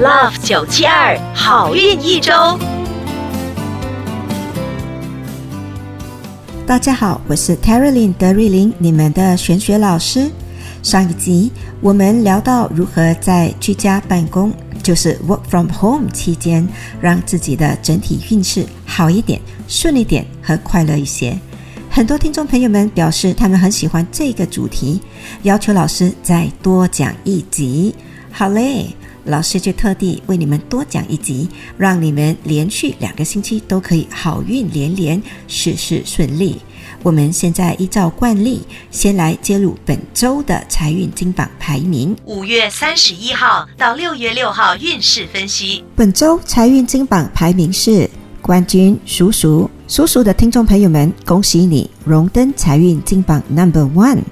Love 九七二好运一周。大家好，我是 t e r y l i n 德瑞琳，你们的玄学老师。上一集我们聊到如何在居家办公，就是 Work from Home 期间，让自己的整体运势好一点、顺利点和快乐一些。很多听众朋友们表示他们很喜欢这个主题，要求老师再多讲一集。好嘞，老师就特地为你们多讲一集，让你们连续两个星期都可以好运连连，事事顺利。我们现在依照惯例，先来揭露本周的财运金榜排名。五月三十一号到六月六号运势分析。本周财运金榜排名是冠军叔叔，叔叔的听众朋友们，恭喜你荣登财运金榜 Number One。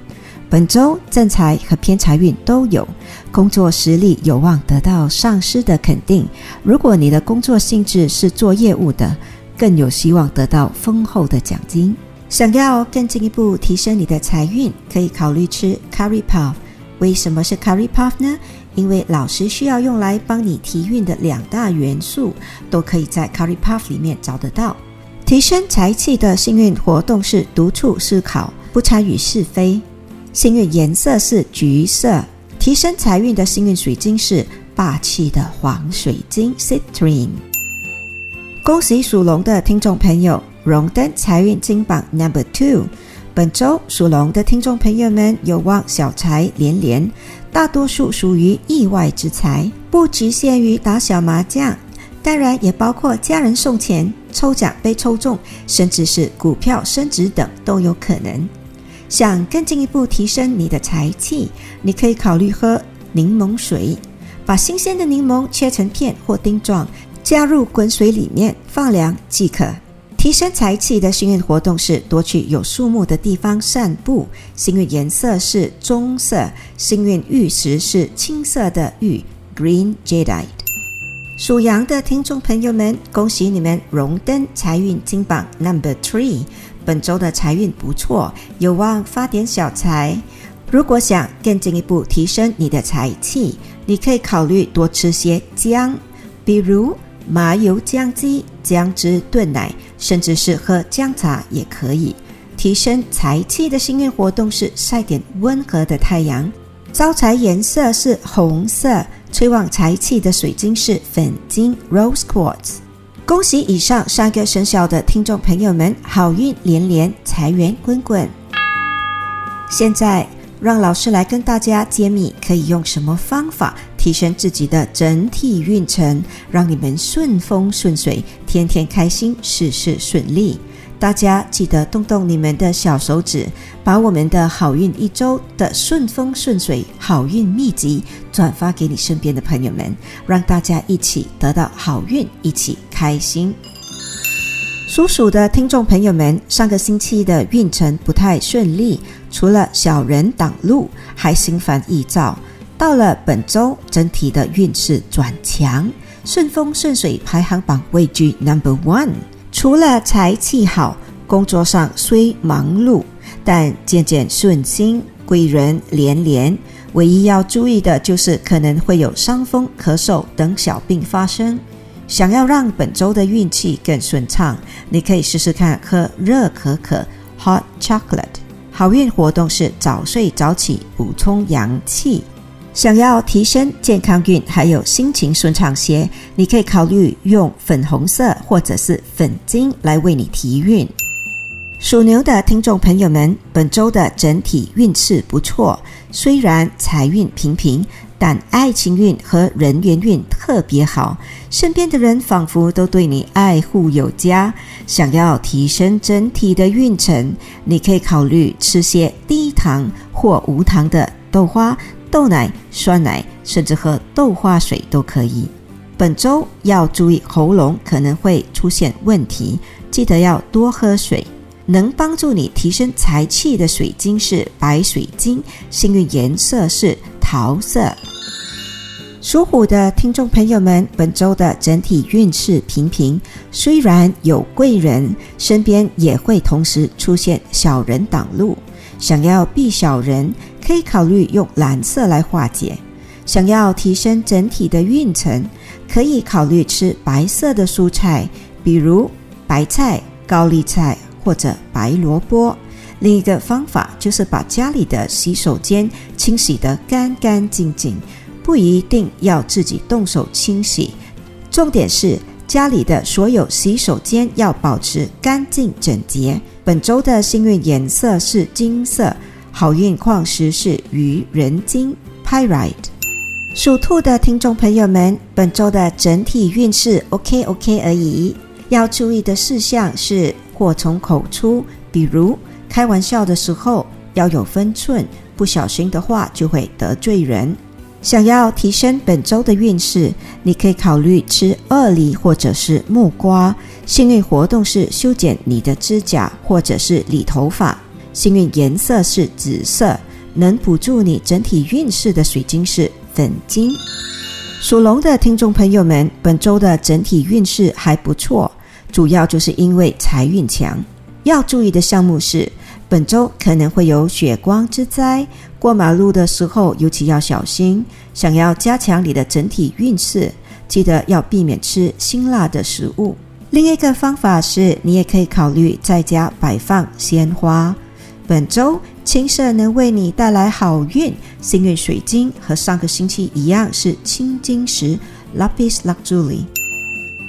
本周正财和偏财运都有，工作实力有望得到上司的肯定。如果你的工作性质是做业务的，更有希望得到丰厚的奖金。想要更进一步提升你的财运，可以考虑吃 Curry Puff。为什么是 Curry Puff 呢？因为老师需要用来帮你提运的两大元素，都可以在 Curry Puff 里面找得到。提升财气的幸运活动是独处思考，不参与是非。幸运颜色是橘色。提升财运的幸运水晶是霸气的黄水晶 Citrine。恭喜属龙的听众朋友荣登财运金榜 Number Two。本周属龙的听众朋友们有望小财连连，大多数属于意外之财，不局限于打小麻将。当然也包括家人送钱、抽奖被抽中，甚至是股票升值等都有可能。想更进一步提升你的财气，你可以考虑喝柠檬水，把新鲜的柠檬切成片或丁状，加入滚水里面放凉即可。提升财气的幸运活动是多去有树木的地方散步。幸运颜色是棕色，幸运玉石是青色的玉 （Green Jadeite）。属羊的听众朋友们，恭喜你们荣登财运金榜 Number Three。本周的财运不错，有望发点小财。如果想更进一步提升你的财气，你可以考虑多吃些姜，比如麻油姜鸡、姜汁炖奶，甚至是喝姜茶也可以。提升财气的幸运活动是晒点温和的太阳。招财颜色是红色。催旺财气的水晶是粉晶 （Rose Quartz）。恭喜以上三个生肖的听众朋友们，好运连连，财源滚滚。现在，让老师来跟大家揭秘，可以用什么方法提升自己的整体运程，让你们顺风顺水，天天开心，事事顺利。大家记得动动你们的小手指，把我们的好运一周的顺风顺水好运秘籍转发给你身边的朋友们，让大家一起得到好运，一起开心。属鼠的听众朋友们，上个星期的运程不太顺利，除了小人挡路，还心烦意躁。到了本周，整体的运势转强，顺风顺水排行榜位居 Number One。除了财气好，工作上虽忙碌，但渐渐顺心，贵人连连。唯一要注意的就是可能会有伤风、咳嗽等小病发生。想要让本周的运气更顺畅，你可以试试看喝热可可 （hot chocolate）。好运活动是早睡早起，补充阳气。想要提升健康运，还有心情顺畅些，你可以考虑用粉红色或者是粉晶来为你提运。属牛的听众朋友们，本周的整体运势不错，虽然财运平平，但爱情运和人缘运特别好，身边的人仿佛都对你爱护有加。想要提升整体的运程，你可以考虑吃些低糖或无糖的豆花。豆奶、酸奶，甚至喝豆花水都可以。本周要注意喉咙可能会出现问题，记得要多喝水。能帮助你提升财气的水晶是白水晶，幸运颜色是桃色。属虎的听众朋友们，本周的整体运势平平，虽然有贵人，身边也会同时出现小人挡路。想要避小人，可以考虑用蓝色来化解。想要提升整体的运程，可以考虑吃白色的蔬菜，比如白菜、高丽菜或者白萝卜。另一个方法就是把家里的洗手间清洗得干干净净，不一定要自己动手清洗，重点是家里的所有洗手间要保持干净整洁。本周的幸运颜色是金色，好运矿石是愚人金 （Pyrite）。属兔的听众朋友们，本周的整体运势 OK OK 而已，要注意的事项是祸从口出，比如。开玩笑的时候要有分寸，不小心的话就会得罪人。想要提升本周的运势，你可以考虑吃鳄梨或者是木瓜。幸运活动是修剪你的指甲或者是理头发。幸运颜色是紫色，能补助你整体运势的水晶是粉晶。属龙的听众朋友们，本周的整体运势还不错，主要就是因为财运强。要注意的项目是。本周可能会有血光之灾，过马路的时候尤其要小心。想要加强你的整体运势，记得要避免吃辛辣的食物。另一个方法是，你也可以考虑在家摆放鲜花。本周青色能为你带来好运，幸运水晶和上个星期一样是青金石 （Lapis Lazuli）。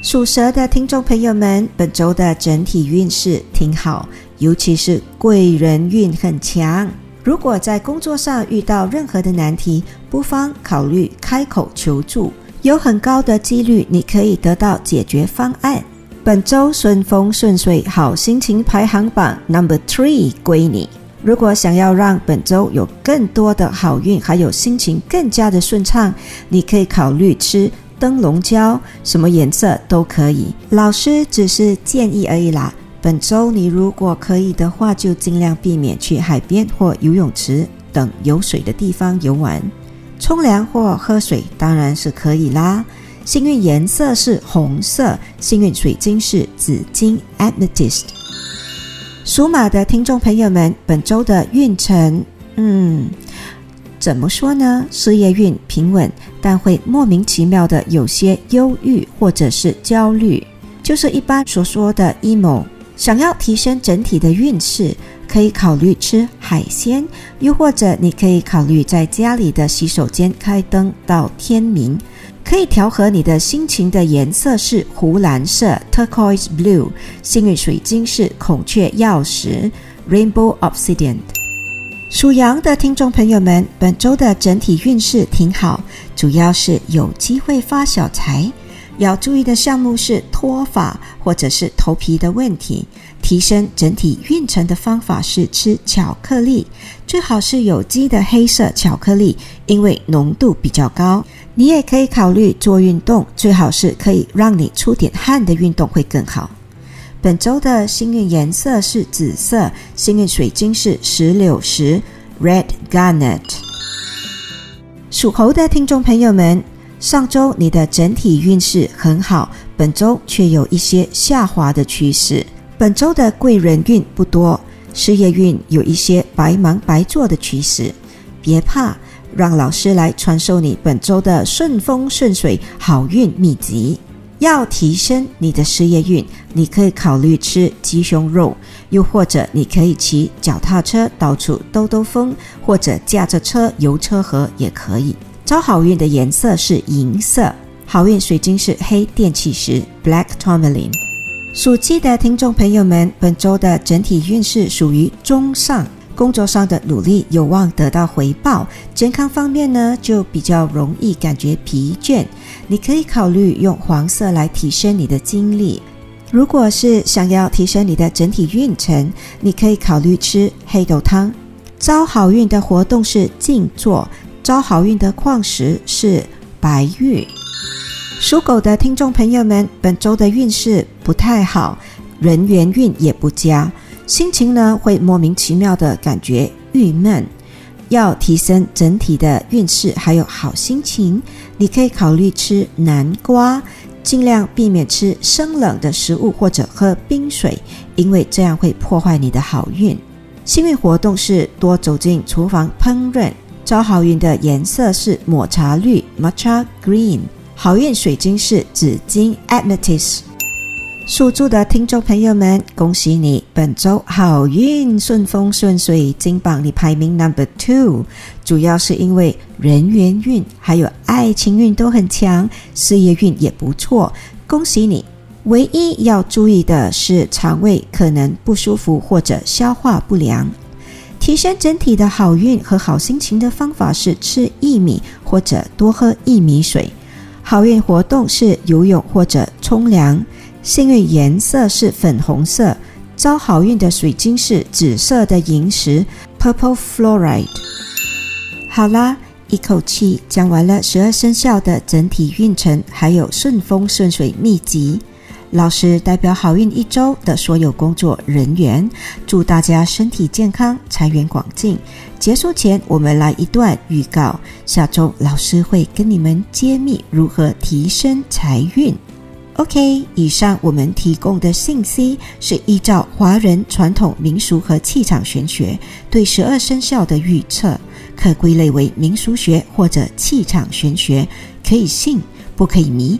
属蛇的听众朋友们，本周的整体运势挺好。尤其是贵人运很强，如果在工作上遇到任何的难题，不妨考虑开口求助，有很高的几率你可以得到解决方案。本周顺风顺水，好心情排行榜 Number Three 归你。如果想要让本周有更多的好运，还有心情更加的顺畅，你可以考虑吃灯笼椒，什么颜色都可以。老师只是建议而已啦。本周你如果可以的话，就尽量避免去海边或游泳池等有水的地方游玩。冲凉或喝水当然是可以啦。幸运颜色是红色，幸运水晶是紫金 （Amethyst）。属马的听众朋友们，本周的运程，嗯，怎么说呢？事业运平稳，但会莫名其妙的有些忧郁或者是焦虑，就是一般所说的 emo。想要提升整体的运势，可以考虑吃海鲜，又或者你可以考虑在家里的洗手间开灯到天明。可以调和你的心情的颜色是湖蓝色 （turquoise blue），幸运水晶是孔雀曜石 （rainbow obsidian）。属羊的听众朋友们，本周的整体运势挺好，主要是有机会发小财。要注意的项目是脱发或者是头皮的问题。提升整体运程的方法是吃巧克力，最好是有机的黑色巧克力，因为浓度比较高。你也可以考虑做运动，最好是可以让你出点汗的运动会更好。本周的幸运颜色是紫色，幸运水晶是石榴石 （Red Garnet）。属猴的听众朋友们。上周你的整体运势很好，本周却有一些下滑的趋势。本周的贵人运不多，事业运有一些白忙白做的趋势。别怕，让老师来传授你本周的顺风顺水好运秘籍。要提升你的事业运，你可以考虑吃鸡胸肉，又或者你可以骑脚踏车到处兜兜风，或者驾着车游车河也可以。招好运的颜色是银色，好运水晶是黑电气石 （Black Tourmaline）。属鸡的听众朋友们，本周的整体运势属于中上，工作上的努力有望得到回报。健康方面呢，就比较容易感觉疲倦，你可以考虑用黄色来提升你的精力。如果是想要提升你的整体运程，你可以考虑吃黑豆汤。招好运的活动是静坐。招好运的矿石是白玉。属狗的听众朋友们，本周的运势不太好，人缘运也不佳，心情呢会莫名其妙的感觉郁闷。要提升整体的运势还有好心情，你可以考虑吃南瓜，尽量避免吃生冷的食物或者喝冰水，因为这样会破坏你的好运。幸运活动是多走进厨房烹饪。招好运的颜色是抹茶绿 （Matcha Green），好运水晶是紫金 （Amethyst）。属猪的听众朋友们，恭喜你，本周好运顺风顺水，金榜你排名 number two。主要是因为人缘运还有爱情运都很强，事业运也不错，恭喜你。唯一要注意的是肠胃可能不舒服或者消化不良。提升整体的好运和好心情的方法是吃薏米或者多喝薏米水。好运活动是游泳或者冲凉。幸运颜色是粉红色，招好运的水晶是紫色的萤石 （Purple Fluoride）。好啦，一口气讲完了十二生肖的整体运程，还有顺风顺水秘籍。老师代表好运一周的所有工作人员，祝大家身体健康，财源广进。结束前，我们来一段预告：下周老师会跟你们揭秘如何提升财运。OK，以上我们提供的信息是依照华人传统民俗和气场玄学对十二生肖的预测，可归类为民俗学或者气场玄学，可以信不可以迷，